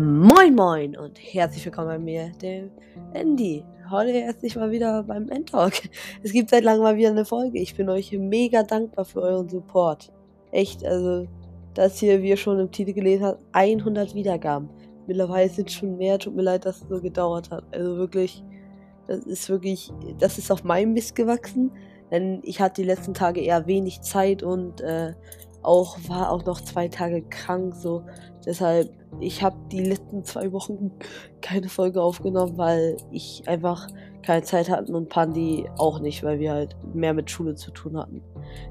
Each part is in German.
Moin Moin und herzlich willkommen bei mir, dem Andy. Heute herzlich mal wieder beim Endtalk. Es gibt seit langem mal wieder eine Folge. Ich bin euch mega dankbar für euren Support. Echt, also, das hier, wie ihr schon im Titel gelesen habt, 100 Wiedergaben. Mittlerweile sind schon mehr. Tut mir leid, dass es so gedauert hat. Also wirklich, das ist wirklich, das ist auf meinem Mist gewachsen. Denn ich hatte die letzten Tage eher wenig Zeit und äh, auch war auch noch zwei Tage krank. So, deshalb ich habe die letzten zwei Wochen keine Folge aufgenommen, weil ich einfach keine Zeit hatte und Pandi auch nicht, weil wir halt mehr mit Schule zu tun hatten.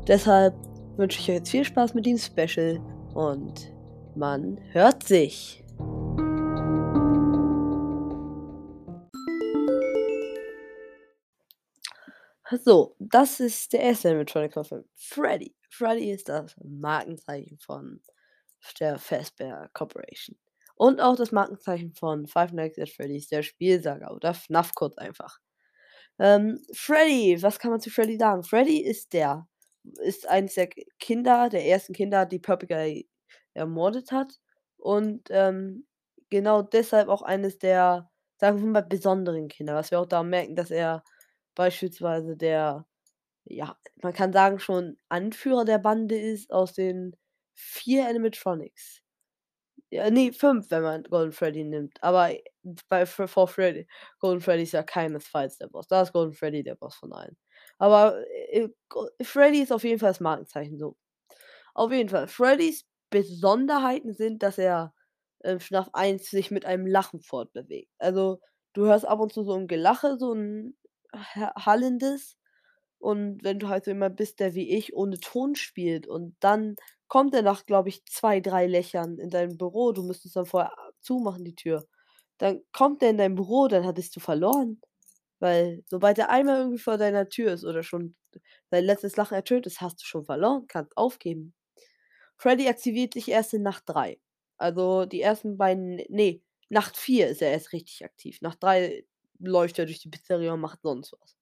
Deshalb wünsche ich euch jetzt viel Spaß mit dem Special und man hört sich. So, das ist der erste Animatronic-Film. Freddy. Freddy ist das Markenzeichen von der Fazbear Corporation. Und auch das Markenzeichen von Five Nights at Freddy's, der Spielsager oder FNAF kurz einfach. Ähm, Freddy, was kann man zu Freddy sagen? Freddy ist der, ist eines der Kinder, der ersten Kinder, die Purple Guy ermordet hat. Und ähm, genau deshalb auch eines der, sagen wir mal, besonderen Kinder. Was wir auch da merken, dass er beispielsweise der, ja, man kann sagen, schon Anführer der Bande ist aus den vier Animatronics. Ja, ne, 5, wenn man Golden Freddy nimmt. Aber bei For Freddy Golden Freddy ist ja keinesfalls der Boss. Da ist Golden Freddy der Boss von allen. Aber, äh, Freddy ist auf jeden Fall das Markenzeichen so. Auf jeden Fall, Freddys Besonderheiten sind, dass er in FNAF 1 sich mit einem Lachen fortbewegt. Also, du hörst ab und zu so 'n Gelache, so 'n ha hallendes. Und wenn du halt so jemand bist, der wie ich ohne Ton spielt und dann kommt er nach, glaube ich, 2, 3 Löchern in dein Büro. Du müsstest dann vorher zumachen, die Tür. Dann kommt er in dein Büro, dann hattest du verloren. Weil sobald er einmal irgendwie vor deiner Tür ist oder schon dein letztes Lachen ertönt ist, hast du schon verloren, kannst aufgeben. Freddy aktiviert sich erst in Nacht 3. Also die ersten beiden ne, Nacht 4 ist er erst richtig aktiv. Nacht 3 läuft er durch die Pizzeria und macht sonst was.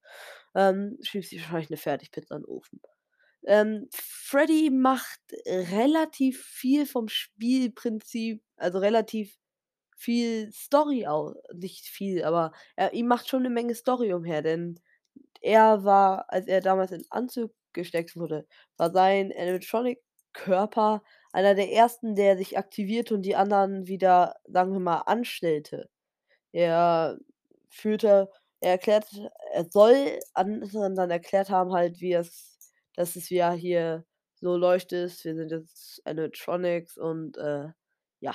Ähm, schiebt sich wahrscheinlich 'ne Fertigpizza in den Ofen. Ähm, Freddy macht relativ viel vom Spielprinzip also relativ viel Story au nicht viel, aber er ihm macht schon 'ne Menge Story umher, denn er war, als er damals in Anzug gesteckt wurde, war sein Animatronic-Körper einer der ersten, der sich aktivierte und die anderen wieder, sagen wir mal, anstellte. Er führte er erklärt er soll anderen dann erklärt haben halt, wie es dass es ja hier so leuchtet. Wir sind jetzt Animatronics und, äh, ja.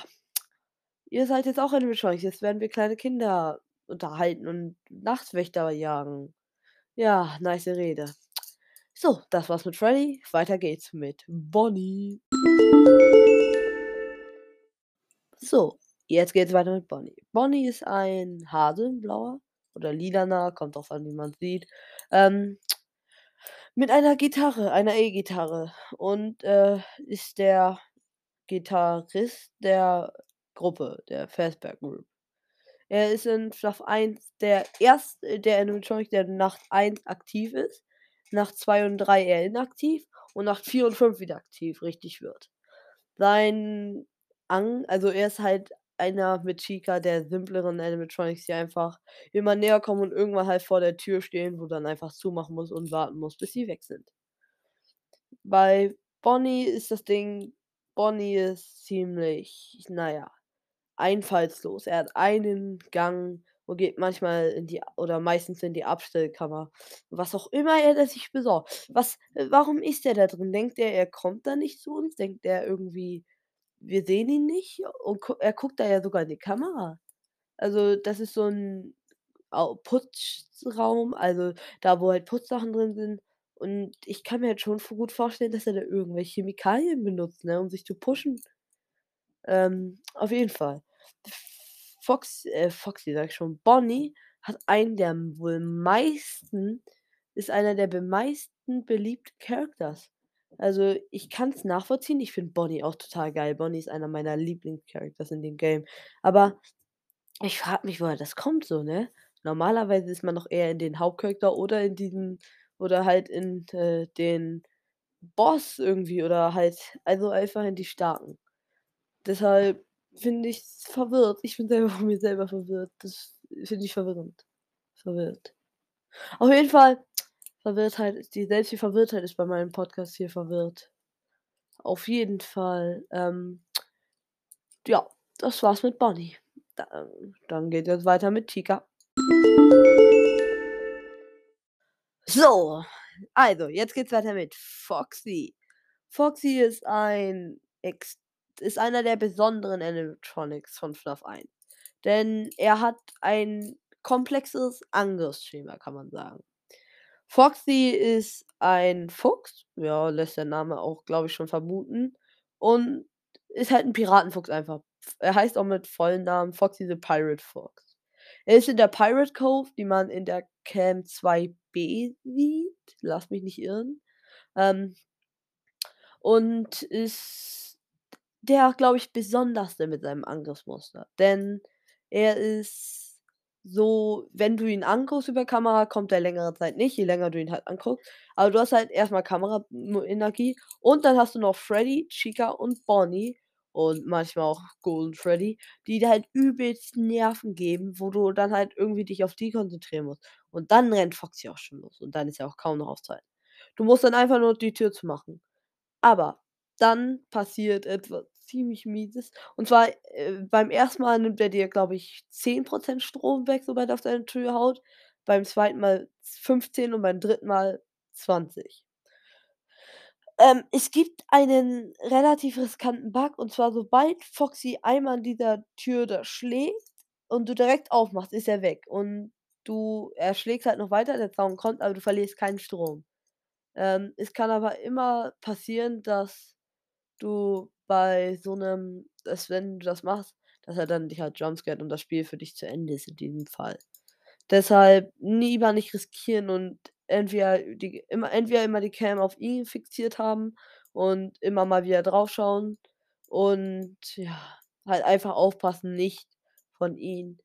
Ihr seid jetzt auch Animatronics. Jetzt werden wir kleine Kinder unterhalten und Nachtwächter jagen. Ja, nice Rede. So, das war's mit Freddy. Weiter geht's mit Bonnie. So, jetzt geht's weiter mit Bonnie. Bonnie ist ein Hase, 'n blauer oder lilaner, kommt drauf an, wie man's sieht. Ähm, mit einer Gitarre, einer E-Gitarre und, äh, ist der Gitarrist der Gruppe, der Fazbear Group. Er ist in FNAF 1 der erste der Animatronic, der in Nacht 1 aktiv ist, Nacht 2 und 3 eher inaktiv und Nacht 4 und 5 wieder aktiv richtig wird. Sein Ang also er ist halt einer mit Chica der simpleren Animatronics, die einfach immer näher kommen und irgendwann halt vor der Tür stehen, wo dann einfach zumachen musst und warten musst, bis sie weg sind. Bei Bonnie ist das Ding Bonnie ist ziemlich, na ja, einfallslos. Er hat einen Gang und geht manchmal in die oder meistens in die Abstellkammer. Was auch immer er da sich besorgt. Was warum ist er da drin? Denkt er, er kommt da nicht zu uns? Denkt er irgendwie, wir sehen ihn nicht? Und gu er guckt da ja sogar in die Kamera. Also, das ist so 'n Au Putzraum, also da, wo halt Putzsachen drin sind. Und ich kann mir halt schon gut vorstellen, dass er da irgendwelche Chemikalien benutzt, ne, um sich zu pushen. Ähm, auf jeden Fall. Fox äh, Foxy sage ich schon, Bonnie hat einen der wohl meisten ist einer der meisten beliebten Characters. Also, ich kann's nachvollziehen. Ich finde Bonnie auch total geil. Bonnie ist einer meiner Lieblings-Characters in dem Game. Aber ich frage mich, woher das kommt so, ne? Normalerweise ist man doch eher in den Hauptcharakter oder in diesen oder halt in, äh, den Boss irgendwie oder halt also einfach in die Starken. Deshalb finde ich verwirrt. Ich bin selber von mir selber verwirrt. Das finde ich verwirrend. Verwirrt. Auf jeden Fall, Verwirrtheit ist die selbst die Verwirrtheit ist bei meinem Podcast hier verwirrt. Auf jeden Fall, ähm ja, das war's mit Bonnie. Da dann geht es weiter mit Chica. So, also, jetzt geht's weiter mit Foxy. Foxy ist ein ex ist einer der besonderen Animatronics von FNAF 1. Denn er hat ein komplexes Angriffsschema, kann man sagen. Foxy ist ein Fuchs, ja, lässt der Name auch, glaube ich, schon vermuten. Und ist halt ein Piratenfuchs einfach. Er heißt auch mit vollen Namen Foxy the Pirate Fox. Er ist in der Pirate Cove, die man in der Cam 2b sieht. Lass mich nicht irren. Ähm, und ist der, glaube ich, besonderste mit seinem Angriffsmuster. Denn er ist so, wenn du ihn anguckst über Kamera, kommt er längere Zeit nicht, je länger du ihn halt anguckst. Aber du hast halt erstmal Kameraenergie und dann hast du noch Freddy, Chica und Bonnie und manchmal auch Golden Freddy, die dir halt übelst Nerven geben, wo du dann halt irgendwie dich auf die konzentrieren musst. Und dann rennt Foxy auch schon los und dann ist ja auch kaum noch auf Zeit. Du musst dann einfach nur die Tür zu machen. Aber dann passiert etwas ziemlich Mieses. Und zwar, äh, beim ersten Mal nimmt er dir, glaube ich, 10% Strom weg, sobald er auf deine Tür haut. Beim zweiten Mal 15 und beim dritten Mal 20. Ähm, es gibt einen relativ riskanten Bug, und zwar sobald Foxy einmal an dieser Tür da schlägt und du direkt aufmachst, ist er weg. Und du er schlägt halt noch weiter, der Zaun kommt, aber du verlierst keinen Strom. Ähm, es kann aber immer passieren, dass du bei so 'nem dass wenn du das machst, dass er dann dich halt jumpscared und das Spiel für dich zu Ende ist in diesem Fall. Deshalb lieber nicht riskieren und entweder die immer entweder immer die Cam auf ihn fixiert haben und immer mal wieder draufschauen und ja, halt einfach aufpassen, nicht von ihm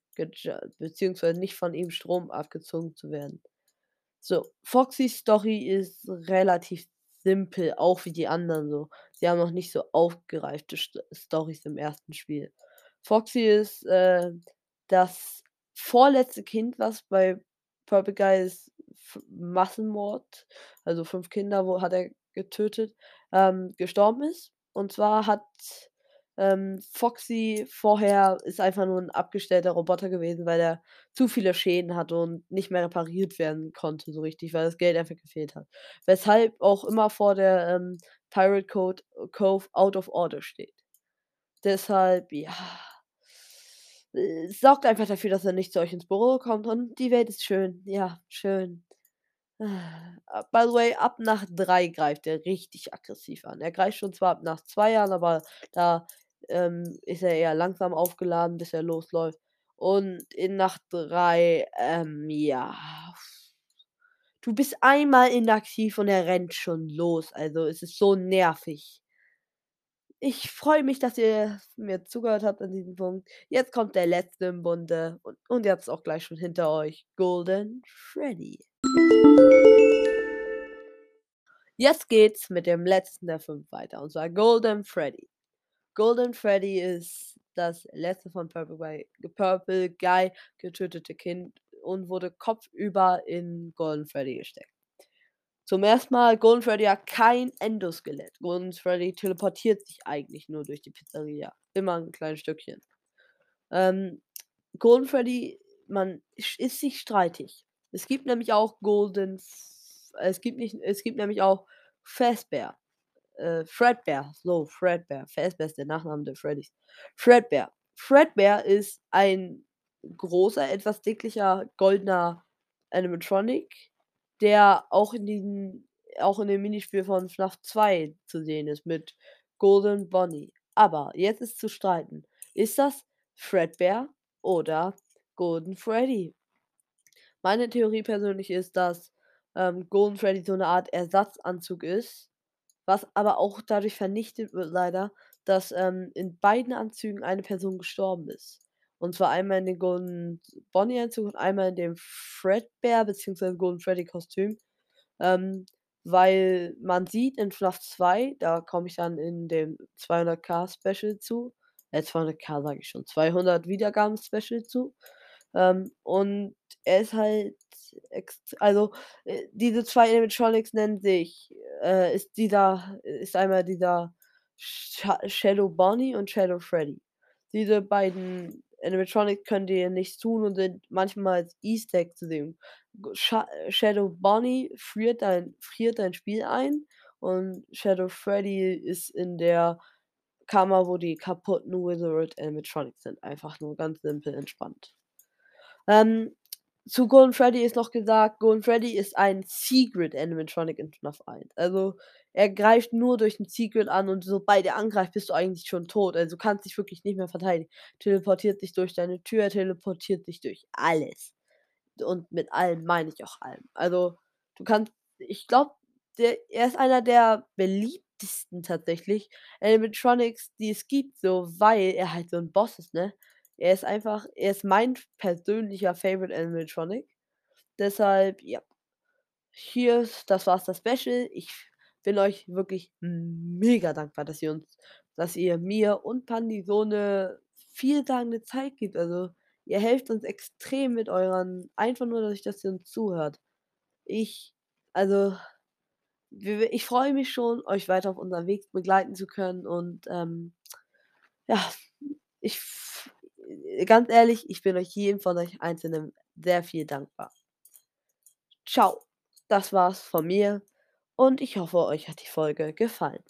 beziehungsweise nicht von ihm Strom abgezogen zu werden. So, Foxys Story ist relativ simpel, auch wie die anderen so. Sie haben noch nicht so aufgereifte St Storys im ersten Spiel. Foxy ist, äh, das vorletzte Kind, was bei Purple Guys Massenmord, also 5 Kinder, wo hat er getötet, ähm, gestorben ist. Und zwar hat, ähm, Foxy vorher ist einfach nur 'n abgestellter Roboter gewesen, weil er zu viele Schäden hatte und nicht mehr repariert werden konnte so richtig, weil das Geld einfach gefehlt hat. Weshalb auch immer vor der, ähm, Pirate Code Cove out of order steht. Deshalb, ja, äh, sorgt einfach dafür, dass er nicht zu euch ins Büro kommt und die Welt ist schön. Ja, schön. Ah, by the way, ab Nacht 3 greift er richtig aggressiv an. Er greift schon zwar ab nach 2 Jahren, aber da, ähm, ist er eher langsam aufgeladen, bis er losläuft. Und in Nacht 3, ähm, ja du bist einmal inaktiv und er rennt schon los. Also, es ist so nervig. Ich freue mich, dass ihr mir zugehört habt an diesem Punkt. Jetzt kommt der letzte im Bunde und und habt's auch gleich schon hinter euch, Golden Freddy. Jetzt geht's mit dem letzten der 5 weiter, und zwar Golden Freddy. Golden Freddy ist das letzte von Purple Guy Purple Guy getötete Kind und wurde kopfüber in Golden Freddy gesteckt. Zum ersten Mal, Golden Freddy hat kein Endoskelett. Golden Freddy teleportiert sich eigentlich nur durch die Pizzeria. Immer 'n kleines Stückchen. Ähm, Golden Freddy, man ist sich streitig. Es gibt nämlich auch Golden es gibt nicht es gibt nämlich auch Fazbear. Äh, Fredbear, so Fredbear. Fazbear ist der Nachname der Freddys. Fredbear. Fredbear ist ein großer, etwas dicklicher, goldener Animatronic, der auch in diesem auch in dem Minispiel von FNAF 2 zu sehen ist mit Golden Bonnie. Aber jetzt ist zu streiten. Ist das Fredbear oder Golden Freddy? Meine Theorie persönlich ist, dass, ähm, Golden Freddy so 'ne Art Ersatzanzug ist, was aber auch dadurch vernichtet wird leider, dass, ähm, in beiden Anzügen eine Person gestorben ist. Und zwar einmal in dem Golden Bonnie Anzug und einmal in dem Fredbear beziehungsweise Golden Freddy Kostüm. Ähm, weil man sieht in FNAF 2, da komme ich dann in dem 200k Special zu, äh, 200k sage ich schon, 200 Wiedergaben-Special zu. Ähm, und er ist halt also, äh, diese 2 Animatronics nennen sich äh, ist dieser ist einmal dieser Sha Shadow Bonnie und Shadow Freddy. Diese beiden Animatronics können dir nichts tun und sind manchmal als Easter Egg zu sehen. G Sha Shadow Bonnie friert dein friert dein Spiel ein und Shadow Freddy ist in der Kammer, wo die kaputten Wizard Animatronics sind. Einfach nur ganz simpel entspannt. Ähm, zu Golden Freddy ist noch gesagt, Golden Freddy ist ein Secret Animatronic in FNAF 1. Also, er greift nur durch 'n Secret an und sobald er angreift, bist du eigentlich schon tot. Also, du kannst dich wirklich nicht mehr verteidigen. Teleportiert sich durch deine Tür, teleportiert sich durch alles. Und mit allem meine ich auch allem. Also, du kannst ich glaube, er ist einer der beliebtesten tatsächlich Animatronics, die es gibt, so, weil er halt so 'n Boss ist, ne? Er ist einfach er ist mein persönlicher Favorite Animatronic. Deshalb, ja. Hier das war's das Special. Ich bin euch wirklich mega dankbar, dass ihr uns dass ihr mir und Pandi so 'ne vielsagende Zeit gibt. Also, ihr helft uns extrem mit euren einfach nur dadurch, dass ihr uns zuhört. Ich also, ich freue mich schon, euch weiter auf unserem Weg begleiten zu können und, ähm, ja, ich ganz ehrlich, ich bin euch jedem von euch Einzelnen sehr viel dankbar. Tschau. Das war's von mir und ich hoffe, euch hat die Folge gefallen.